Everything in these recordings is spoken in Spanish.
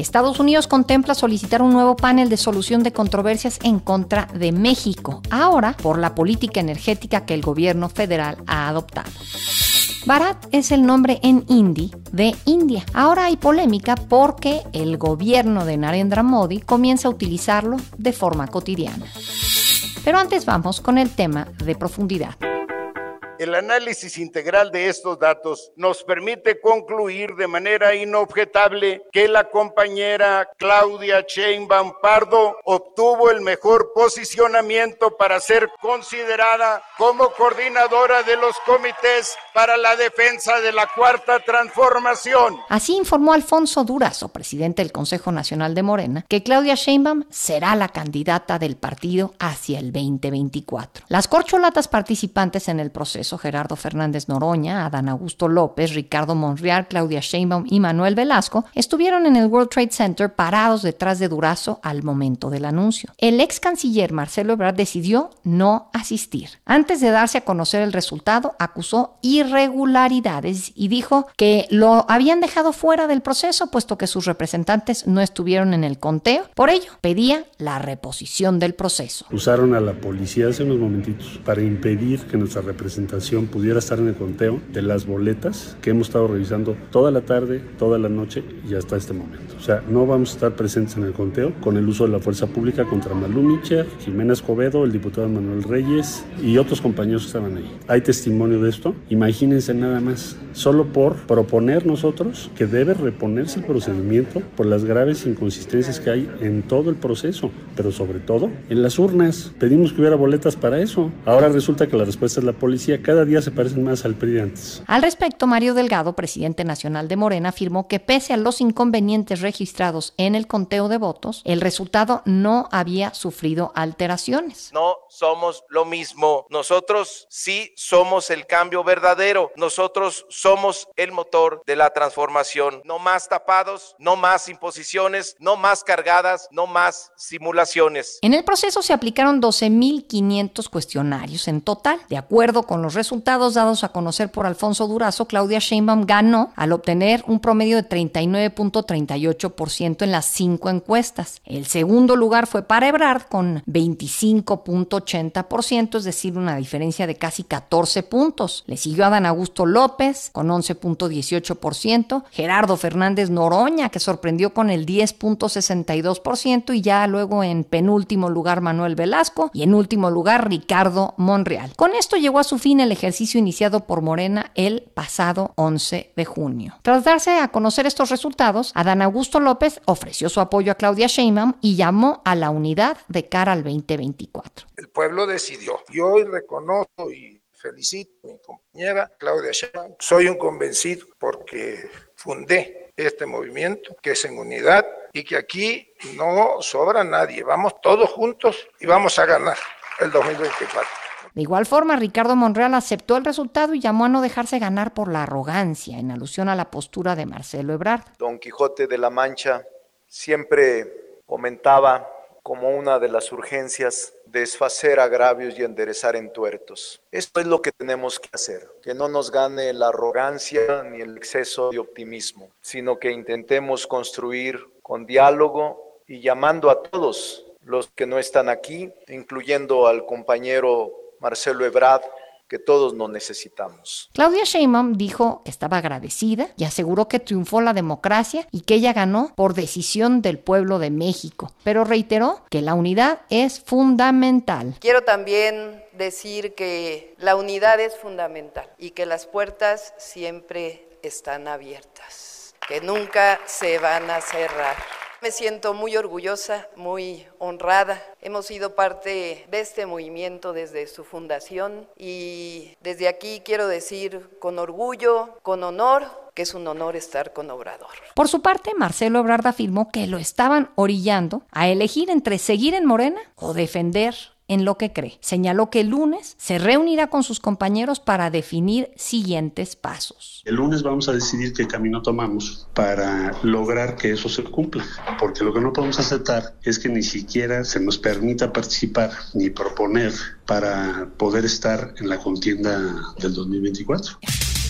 Estados Unidos contempla solicitar un nuevo panel de solución de controversias en contra de México, ahora por la política energética que el gobierno federal ha adoptado. Bharat es el nombre en hindi de India. Ahora hay polémica porque el gobierno de Narendra Modi comienza a utilizarlo de forma cotidiana. Pero antes vamos con el tema de profundidad. El análisis integral de estos datos nos permite concluir de manera inobjetable que la compañera Claudia Sheinbaum Pardo obtuvo el mejor posicionamiento para ser considerada como coordinadora de los comités para la defensa de la cuarta transformación. Así informó Alfonso Durazo, presidente del Consejo Nacional de Morena, que Claudia Sheinbaum será la candidata del partido hacia el 2024. Las corcholatas participantes en el proceso Gerardo Fernández Noroña, Adán Augusto López, Ricardo Monreal, Claudia Sheinbaum y Manuel Velasco, estuvieron en el World Trade Center parados detrás de Durazo al momento del anuncio. El ex canciller Marcelo Ebrard decidió no asistir. Antes de darse a conocer el resultado, acusó irregularidades y dijo que lo habían dejado fuera del proceso puesto que sus representantes no estuvieron en el conteo. Por ello, pedía la reposición del proceso. Usaron a la policía hace unos momentitos para impedir que nuestra representación pudiera estar en el conteo de las boletas que hemos estado revisando toda la tarde, toda la noche y hasta este momento. Sea, no vamos a estar presentes en el conteo con el uso de la fuerza pública contra Malú Micher, Jimena Escobedo, el diputado Manuel Reyes y otros compañeros que estaban ahí. Hay testimonio de esto. Imagínense nada más, solo por proponer nosotros que debe reponerse el procedimiento por las graves inconsistencias que hay en todo el proceso, pero sobre todo en las urnas. Pedimos que hubiera boletas para eso. Ahora resulta que la respuesta es la policía cada día se parecen más al PRI antes. Al respecto, Mario Delgado, presidente nacional de Morena, afirmó que pese a los inconvenientes registrados en el conteo de votos, el resultado no había sufrido alteraciones. No somos lo mismo. Nosotros sí somos el cambio verdadero. Nosotros somos el motor de la transformación. No más tapados, no más imposiciones, no más cargadas, no más simulaciones. En el proceso se aplicaron 12.500 cuestionarios en total. De acuerdo con los resultados dados a conocer por Alfonso Durazo, Claudia Sheinbaum ganó al obtener un promedio de 39.38% en las cinco encuestas. El segundo lugar fue para Ebrard con 25.80%, es decir, una diferencia de casi 14 puntos. Le siguió Adán Augusto López con 11.18%, Gerardo Fernández Noroña que sorprendió con el 10.62% y ya luego en penúltimo lugar Manuel Velasco y en último lugar Ricardo Monreal. Con esto llegó a su fin el ejercicio iniciado por Morena el pasado 11 de junio. Tras darse a conocer estos resultados, Adán Augusto López ofreció su apoyo a Claudia Sheinbaum y llamó a la unidad de cara al 2024. El pueblo decidió. Yo hoy reconozco y felicito a mi compañera Claudia Sheinbaum. Soy un convencido porque fundé este movimiento que es en unidad y que aquí no sobra nadie. Vamos todos juntos y vamos a ganar el 2024. De igual forma, Ricardo Monreal aceptó el resultado y llamó a no dejarse ganar por la arrogancia, en alusión a la postura de Marcelo Ebrard. Don Quijote de la Mancha siempre comentaba como una de las urgencias desfacer agravios y enderezar entuertos. Esto es lo que tenemos que hacer, que no nos gane la arrogancia ni el exceso de optimismo, sino que intentemos construir con diálogo y llamando a todos los que no están aquí, incluyendo al compañero Marcelo Ebrard, que todos nos necesitamos. Claudia Sheinbaum dijo que estaba agradecida y aseguró que triunfó la democracia y que ella ganó por decisión del pueblo de México, pero reiteró que la unidad es fundamental. Quiero también decir que la unidad es fundamental y que las puertas siempre están abiertas, que nunca se van a cerrar. Me siento muy orgullosa, muy honrada. Hemos sido parte de este movimiento desde su fundación y desde aquí quiero decir con orgullo, con honor, que es un honor estar con Obrador. Por su parte, Marcelo Ebrard afirmó que lo estaban orillando a elegir entre seguir en Morena o defender en lo que cree. Señaló que el lunes se reunirá con sus compañeros para definir siguientes pasos. El lunes vamos a decidir qué camino tomamos para lograr que eso se cumpla, porque lo que no podemos aceptar es que ni siquiera se nos permita participar ni proponer para poder estar en la contienda del 2024.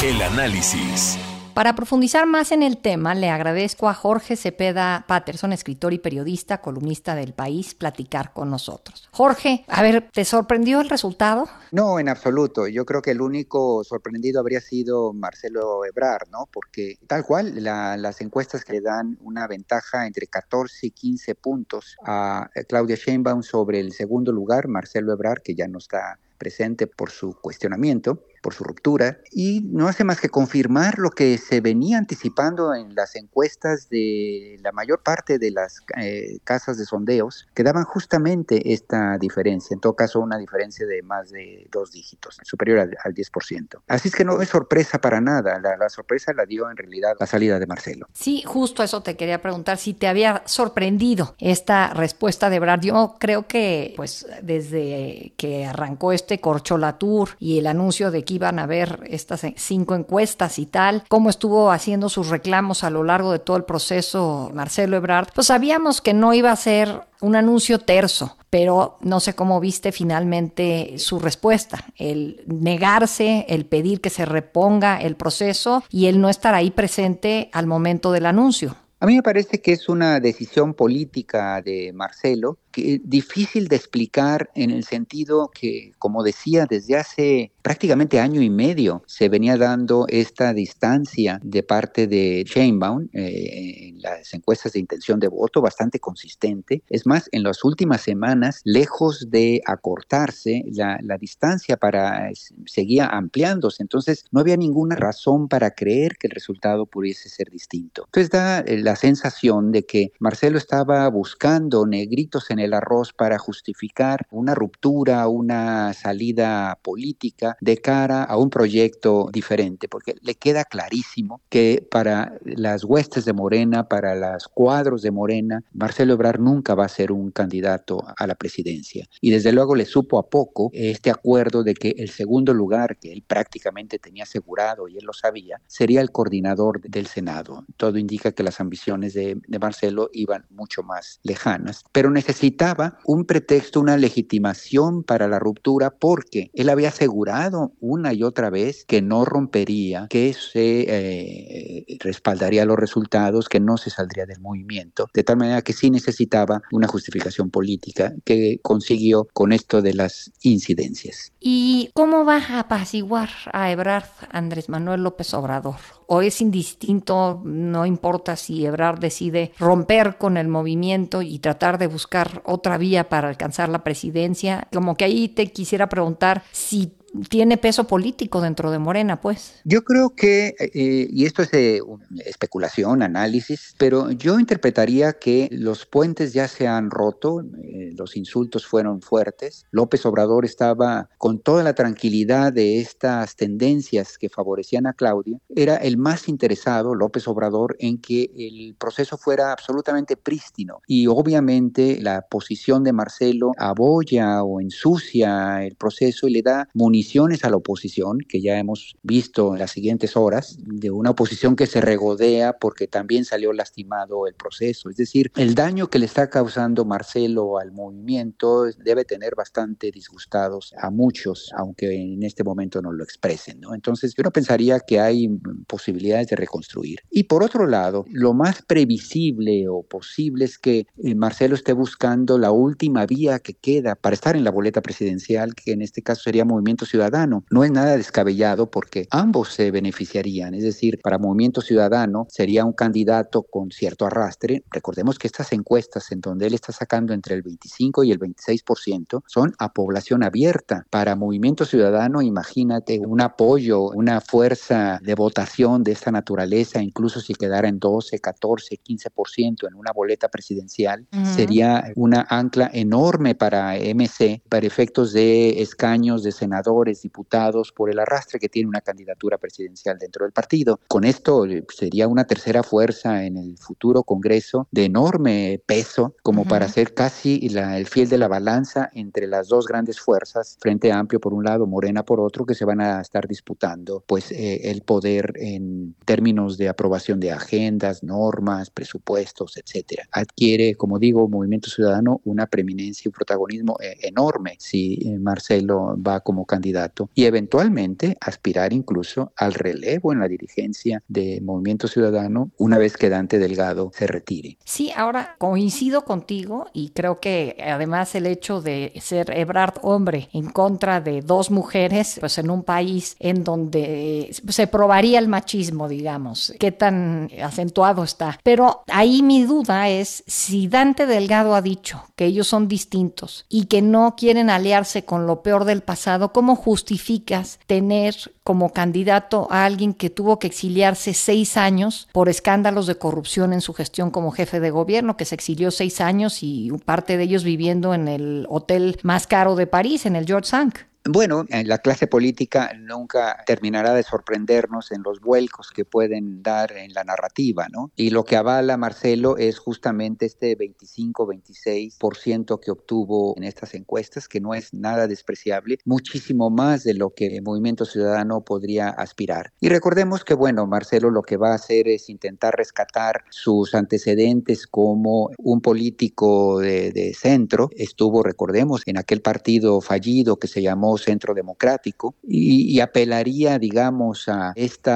El análisis. Para profundizar más en el tema, le agradezco a Jorge Cepeda Patterson, escritor y periodista, columnista del país, platicar con nosotros. Jorge, a ver, ¿te sorprendió el resultado? No, en absoluto. Yo creo que el único sorprendido habría sido Marcelo Ebrard, ¿no? Porque tal cual, las encuestas que le dan una ventaja entre 14 y 15 puntos a Claudia Sheinbaum sobre el segundo lugar, Marcelo Ebrard, que ya no está presente por su cuestionamiento, por su ruptura, y no hace más que confirmar lo que se venía anticipando en las encuestas de la mayor parte de las eh, casas de sondeos, que daban justamente esta diferencia, en todo caso una diferencia de más de dos dígitos, superior al, 10%. Así es que no es sorpresa para nada, la, sorpresa la dio en realidad la salida de Marcelo. Sí, justo eso te quería preguntar, si te había sorprendido esta respuesta de Brad. Yo creo que pues desde que arrancó este Corcholatur y el anuncio de iban a ver estas cinco encuestas y tal, cómo estuvo haciendo sus reclamos a lo largo de todo el proceso Marcelo Ebrard, pues sabíamos que no iba a ser un anuncio terso, pero no sé cómo viste finalmente su respuesta, el negarse, el pedir que se reponga el proceso y el no estar ahí presente al momento del anuncio. A mí me parece que es una decisión política de Marcelo difícil de explicar en el sentido que, como decía, desde hace prácticamente año y medio se venía dando esta distancia de parte de Sheinbaum eh, en las encuestas de intención de voto bastante consistente. Es más, en las últimas semanas, lejos de acortarse, la, la distancia para seguía ampliándose. Entonces, no había ninguna razón para creer que el resultado pudiese ser distinto. Entonces, da eh, la sensación de que Marcelo estaba buscando negritos en el arroz para justificar una ruptura, una salida política de cara a un proyecto diferente, porque le queda clarísimo que para las huestes de Morena, para los cuadros de Morena, Marcelo Ebrard nunca va a ser un candidato a la presidencia. Y desde luego le supo a poco este acuerdo de que el segundo lugar, que él prácticamente tenía asegurado y él lo sabía, sería el coordinador del Senado. Todo indica que las ambiciones de, de Marcelo iban mucho más lejanas, pero necesita un pretexto, una legitimación para la ruptura porque él había asegurado una y otra vez que no rompería, que se eh, respaldaría los resultados, que no se saldría del movimiento, de tal manera que sí necesitaba una justificación política que consiguió con esto de las incidencias. ¿Y cómo va a apaciguar a Ebrard Andrés Manuel López Obrador? ¿O es indistinto, no importa si Ebrard decide romper con el movimiento y tratar de buscar otra vía para alcanzar la presidencia? Como que ahí te quisiera preguntar si tiene peso político dentro de Morena, pues. Yo creo que, eh, y esto es de especulación, análisis, pero yo interpretaría que los puentes ya se han roto, eh, los insultos fueron fuertes, López Obrador estaba con toda la tranquilidad de estas tendencias que favorecían a Claudia, era el más interesado, López Obrador, en que el proceso fuera absolutamente prístino. Y obviamente la posición de Marcelo aboya o ensucia el proceso y le da munición a la oposición, que ya hemos visto en las siguientes horas, de una oposición que se regodea porque también salió lastimado el proceso. Es decir, el daño que le está causando Marcelo al movimiento debe tener bastante disgustados a muchos, aunque en este momento no lo expresen. ¿no? Entonces, yo no pensaría que hay posibilidades de reconstruir. Y por otro lado, lo más previsible o posible es que eh, Marcelo esté buscando la última vía que queda para estar en la boleta presidencial, que en este caso sería Movimiento Ciudadano. No es nada descabellado porque ambos se beneficiarían, es decir, para Movimiento Ciudadano sería un candidato con cierto arrastre. Recordemos que estas encuestas en donde él está sacando entre el 25 y el 26% son a población abierta. Para Movimiento Ciudadano, imagínate un apoyo, una fuerza de votación de esta naturaleza, incluso si quedara en 12, 14, 15% en una boleta presidencial, sería una ancla enorme para MC, para efectos de escaños de senador senadores, diputados, por el arrastre que tiene una candidatura presidencial dentro del partido. Con esto eh, sería una tercera fuerza en el futuro Congreso de enorme peso, como para ser casi el fiel de la balanza entre las dos grandes fuerzas, Frente Amplio por un lado, Morena por otro, que se van a estar disputando pues eh, el poder en términos de aprobación de agendas, normas, presupuestos, etcétera. Adquiere, como digo, Movimiento Ciudadano una preeminencia y un protagonismo eh, enorme si eh, Marcelo va como candidato y eventualmente aspirar incluso al relevo en la dirigencia de Movimiento Ciudadano una vez que Dante Delgado se retire. Sí, ahora coincido contigo y creo que además el hecho de ser Ebrard hombre en contra de dos mujeres, pues en un país en donde se probaría el machismo, digamos, qué tan acentuado está. Pero ahí mi duda es si Dante Delgado ha dicho que ellos son distintos y que no quieren aliarse con lo peor del pasado, ¿cómo justificas tener como candidato a alguien que tuvo que exiliarse seis años por escándalos de corrupción en su gestión como jefe de gobierno, que se exilió seis años y parte de ellos viviendo en el hotel más caro de París, en el George Sank. Bueno, la clase política nunca terminará de sorprendernos en los vuelcos que pueden dar en la narrativa, ¿no? Y lo que avala Marcelo es justamente este 25-26% que obtuvo en estas encuestas, que no es nada despreciable, muchísimo más de lo que el Movimiento Ciudadano podría aspirar. Y recordemos que, bueno, Marcelo lo que va a hacer es intentar rescatar sus antecedentes como un político de, de centro. Estuvo, recordemos, en aquel partido fallido que se llamó centro democrático y, apelaría, digamos, a este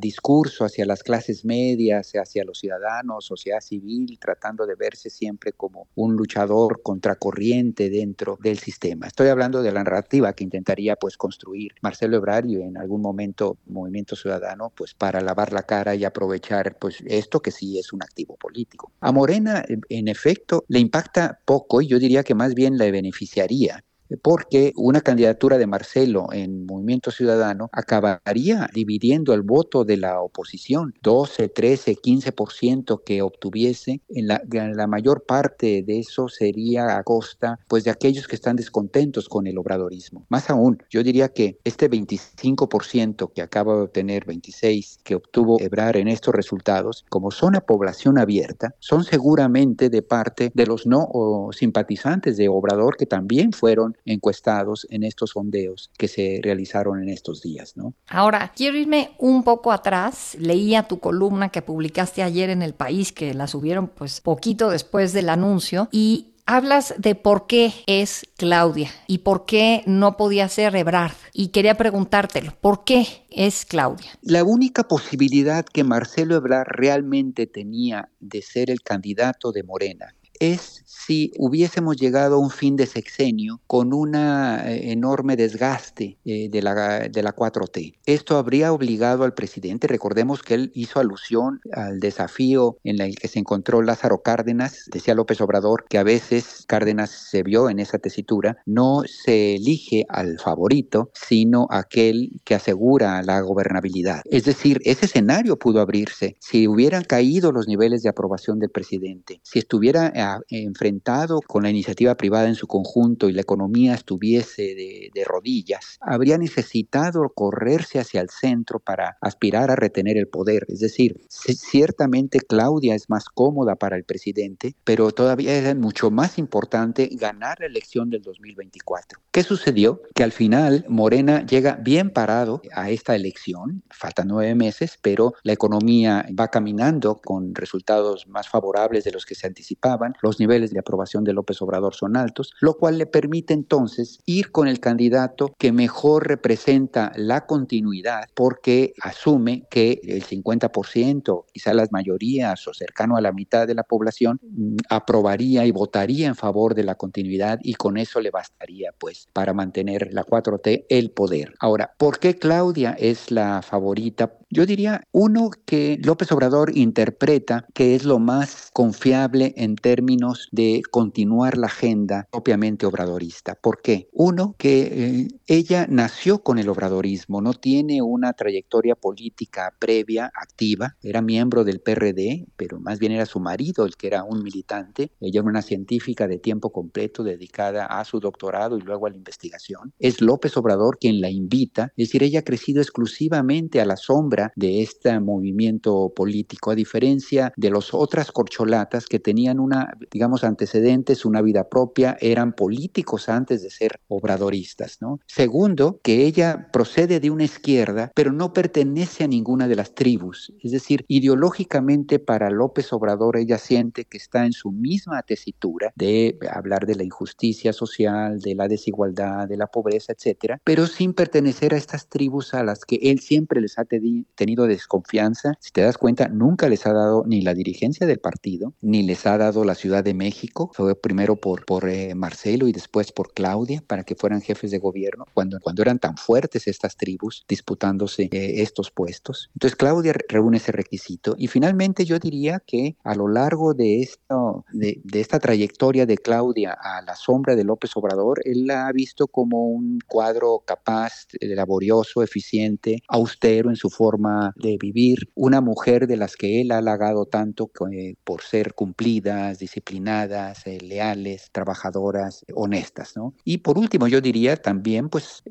discurso hacia las clases medias, hacia los ciudadanos, sociedad civil, tratando de verse siempre como un luchador contracorriente dentro del sistema. Estoy hablando de la narrativa que intentaría pues construir Marcelo Ebrard en algún momento Movimiento Ciudadano pues para lavar la cara y aprovechar pues esto que sí es un activo político. A Morena en efecto le impacta poco y yo diría que más bien le beneficiaría porque una candidatura de Marcelo en Movimiento Ciudadano acabaría dividiendo el voto de la oposición, 12, 13, 15% que obtuviese, en la, mayor parte de eso sería a costa pues de aquellos que están descontentos con el obradorismo. Más aún, yo diría que este 25% que acaba de obtener, 26 que obtuvo Ebrar en estos resultados, como son a población abierta, son seguramente de parte de los no simpatizantes de Obrador que también fueron encuestados en estos sondeos que se realizaron en estos días, ¿no? Ahora, quiero irme un poco atrás. Leía tu columna que publicaste ayer en El País, que la subieron pues poquito después del anuncio, y Hablas de por qué es Claudia y por qué no podía ser Ebrard. Y quería preguntártelo, ¿por qué es Claudia? La única posibilidad que Marcelo Ebrard realmente tenía de ser el candidato de Morena es si hubiésemos llegado a un fin de sexenio con un eh, enorme desgaste eh, de, la, de la 4T. Esto habría obligado al presidente, recordemos que él hizo alusión al desafío en el que se encontró Lázaro Cárdenas, decía López Obrador, que a veces Cárdenas se vio en esa tesitura, no se elige al favorito, sino aquel que asegura la gobernabilidad. Es decir, ese escenario pudo abrirse si hubieran caído los niveles de aprobación del presidente, si estuviera enfrentado con la iniciativa privada en su conjunto y la economía estuviese de, de rodillas, habría necesitado correrse hacia el centro para aspirar a retener el poder. Es decir, ciertamente Claudia es más cómoda para el presidente, pero todavía es mucho más importante ganar la elección del 2024. ¿Qué sucedió? Que al final Morena llega bien parado a esta elección, faltan nueve meses, pero la economía va caminando con resultados más favorables de los que se anticipaban los niveles de aprobación de López Obrador son altos, lo cual le permite entonces ir con el candidato que mejor representa la continuidad porque asume que el 50%, quizá las mayorías o cercano a la mitad de la población, mm, aprobaría y votaría en favor de la continuidad y con eso le bastaría pues para mantener la 4T el poder. Ahora, ¿por qué Claudia es la favorita? Yo diría uno que López Obrador interpreta que es lo más confiable en términos de continuar la agenda propiamente obradorista. ¿Por qué? Uno, que eh, ella nació con el obradorismo, no tiene una trayectoria política previa, activa, era miembro del PRD, pero más bien era su marido el que era un militante, ella era una científica de tiempo completo dedicada a su doctorado y luego a la investigación. Es López Obrador quien la invita, es decir, ella ha crecido exclusivamente a la sombra de este movimiento político, a diferencia de las otras corcholatas que tenían una, digamos, antecedentes, una vida propia, eran políticos antes de ser obradoristas, ¿no? Segundo, que ella procede de una izquierda, pero no pertenece a ninguna de las tribus, es decir, ideológicamente para López Obrador ella siente que está en su misma tesitura de hablar de la injusticia social, de la desigualdad, de la pobreza, etcétera, pero sin pertenecer a estas tribus a las que él siempre les ha tenido desconfianza. Si te das cuenta, nunca les ha dado ni la dirigencia del partido, ni les ha dado la Ciudad de México. Fue primero por, por eh, Marcelo y después por Claudia para que fueran jefes de gobierno, cuando, cuando eran tan fuertes estas tribus disputándose eh, estos puestos. Entonces Claudia reúne ese requisito y finalmente yo diría que a lo largo de, esto, de, de esta trayectoria de Claudia a la sombra de López Obrador, él la ha visto como un cuadro capaz, eh, laborioso, eficiente, austero en su forma de vivir, una mujer de las que él ha halagado tanto eh, por ser cumplidas, disciplinadas, eh, leales, trabajadoras, honestas, ¿no? Y por último, yo diría también, pues,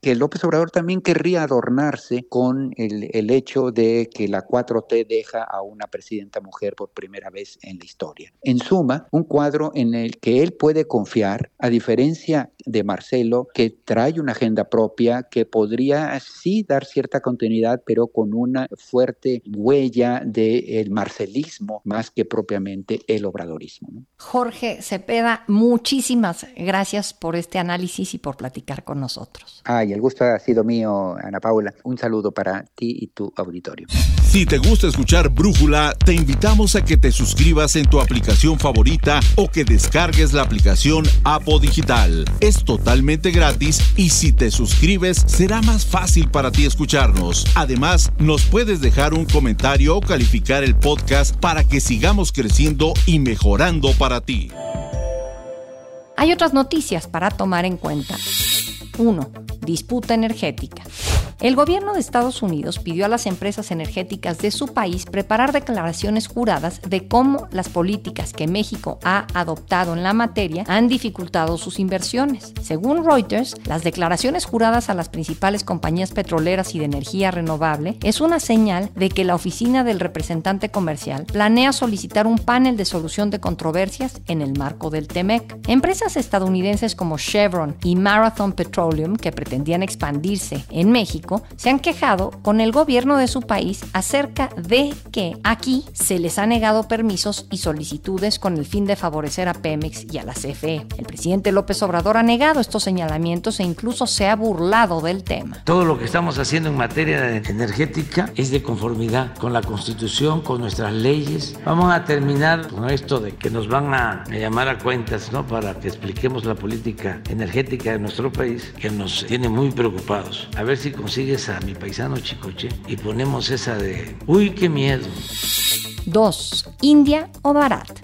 que López Obrador también querría adornarse con el, el hecho de que la 4T deja a una presidenta mujer por primera vez en la historia. En suma, un cuadro en el que él puede confiar, a diferencia de Marcelo, que trae una agenda propia, que podría sí dar cierta continuidad, pero con una fuerte huella del marcelismo más que propiamente el obradorismo. Jorge Cepeda, muchísimas gracias por este análisis y por platicar con nosotros. Ay, el gusto ha sido mío, Ana Paula. Un saludo para ti y tu auditorio. Si te gusta escuchar Brújula, te invitamos a que te suscribas en tu aplicación favorita o que descargues la aplicación Apo Digital. Es totalmente gratis y si te suscribes será más fácil para ti escucharnos. Además, nos puedes dejar un comentario o calificar el podcast para que sigamos creciendo y mejorando para ti. Hay otras noticias para tomar en cuenta. 1. Disputa energética. El gobierno de Estados Unidos pidió a las empresas energéticas de su país preparar declaraciones juradas de cómo las políticas que México ha adoptado en la materia han dificultado sus inversiones. Según Reuters, las declaraciones juradas a las principales compañías petroleras y de energía renovable es una señal de que la oficina del representante comercial planea solicitar un panel de solución de controversias en el marco del TEMEC. Empresas estadounidenses como Chevron y Marathon Petroleum, que pretendían expandirse en México, se han quejado con el gobierno de su país acerca de que aquí se les ha negado permisos y solicitudes con el fin de favorecer a Pemex y a la CFE. El presidente López Obrador ha negado estos señalamientos e incluso se ha burlado del tema. Todo lo que estamos haciendo en materia energética es de conformidad con la Constitución, con nuestras leyes. Vamos a terminar con esto de que nos van a llamar a cuentas, ¿no? Para que expliquemos la política energética de nuestro país, que nos tiene muy preocupados. A ver si consigue sigues a mi paisano Chicoche y ponemos esa de, uy, qué miedo. 2. India o Bharat.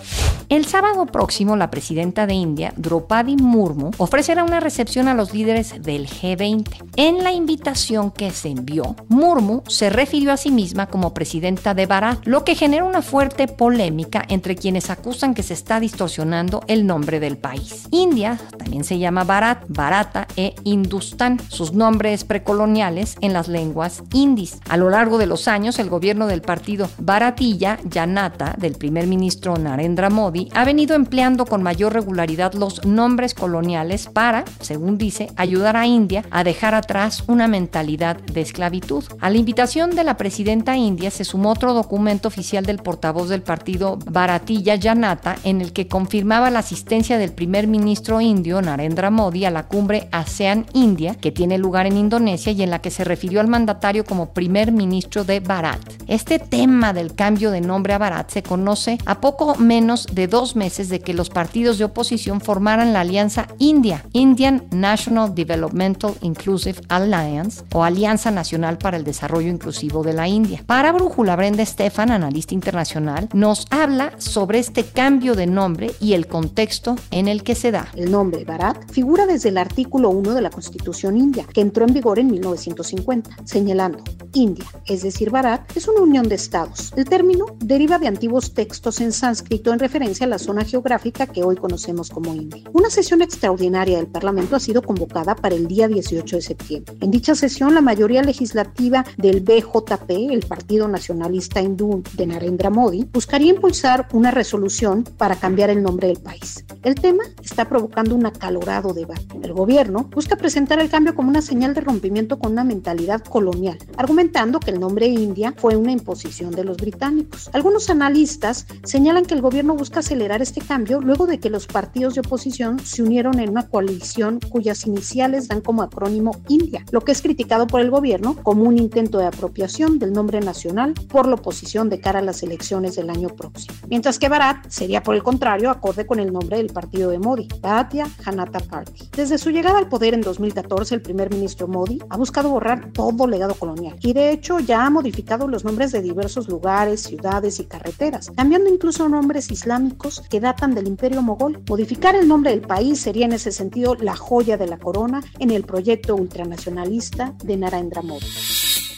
El sábado próximo, la presidenta de India, Draupadi Murmu, ofrecerá una recepción a los líderes del G20. En la invitación que se envió, Murmu se refirió a sí misma como presidenta de Bharat, lo que genera una fuerte polémica entre quienes acusan que se está distorsionando el nombre del país. India también se llama Bharat, Bharata e Hindustán, sus nombres precoloniales en las lenguas indis. A lo largo de los años, el gobierno del partido Bharatilla Janata del primer ministro Narendra Modi ha venido empleando con mayor regularidad los nombres coloniales para, según dice, ayudar a India a dejar atrás una mentalidad de esclavitud. A la invitación de la presidenta india se sumó otro documento oficial del portavoz del partido Bharatiya Janata en el que confirmaba la asistencia del primer ministro indio Narendra Modi a la cumbre ASEAN-India que tiene lugar en Indonesia y en la que se refirió al mandatario como primer ministro de Bharat. Este tema del cambio de nombre a Bharat se conoce a poco menos de dos meses de que los partidos de oposición formaran la alianza India, Indian National Developmental Inclusive Alliance o Alianza Nacional para el Desarrollo Inclusivo de la India. Para Brújula, Brenda Estefan, analista internacional, nos habla sobre este cambio de nombre y el contexto en el que se da. El nombre Bharat figura desde el artículo 1 de la Constitución india, que entró en vigor en 1950, señalando India, es decir, Bharat, es una unión de estados. El término deriva de antiguos textos en sánscrito en referencia a la zona geográfica que hoy conocemos como India. Una sesión extraordinaria del Parlamento ha sido convocada para el día 18 de septiembre. En dicha sesión, la mayoría legislativa del BJP, el Partido Nacionalista Hindú de Narendra Modi, buscaría impulsar una resolución para cambiar el nombre del país. El tema está provocando un acalorado debate. El gobierno busca presentar el cambio como una señal de rompimiento con una mentalidad colonial, argumentando que el nombre India fue una imposición de los británicos. Algunos analistas señalan que el gobierno busca acelerar este cambio luego de que los partidos de oposición se unieron en una coalición cuyas iniciales dan como acrónimo India, lo que es criticado por el gobierno como un intento de apropiación del nombre nacional por la oposición de cara a las elecciones del año próximo. Mientras que Bharat sería por el contrario acorde con el nombre del partido de Modi, Bharatiya Janata Party. Desde su llegada al poder en 2014, el primer ministro Modi ha buscado borrar todo legado colonial y de hecho ya ha modificado los nombres de diversos lugares, ciudades y carreteras, cambiando incluso nombres islámicos que datan del imperio mogol. Modificar el nombre del país sería en ese sentido la joya de la corona en el proyecto ultranacionalista de Narendra Modi.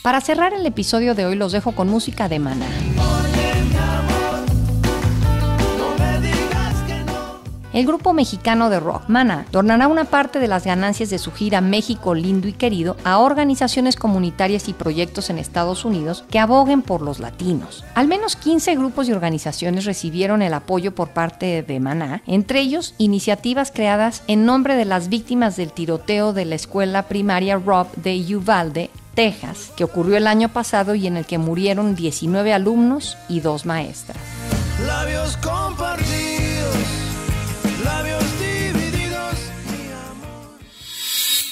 Para cerrar el episodio de hoy los dejo con música de Maná. El grupo mexicano de rock Mana donará una parte de las ganancias de su gira México lindo y querido a organizaciones comunitarias y proyectos en Estados Unidos que aboguen por los latinos. Al menos 15 grupos y organizaciones recibieron el apoyo por parte de Maná, entre ellos iniciativas creadas en nombre de las víctimas del tiroteo de la escuela primaria Rob de Uvalde Texas, que ocurrió el año pasado y en el que murieron 19 alumnos y dos maestras.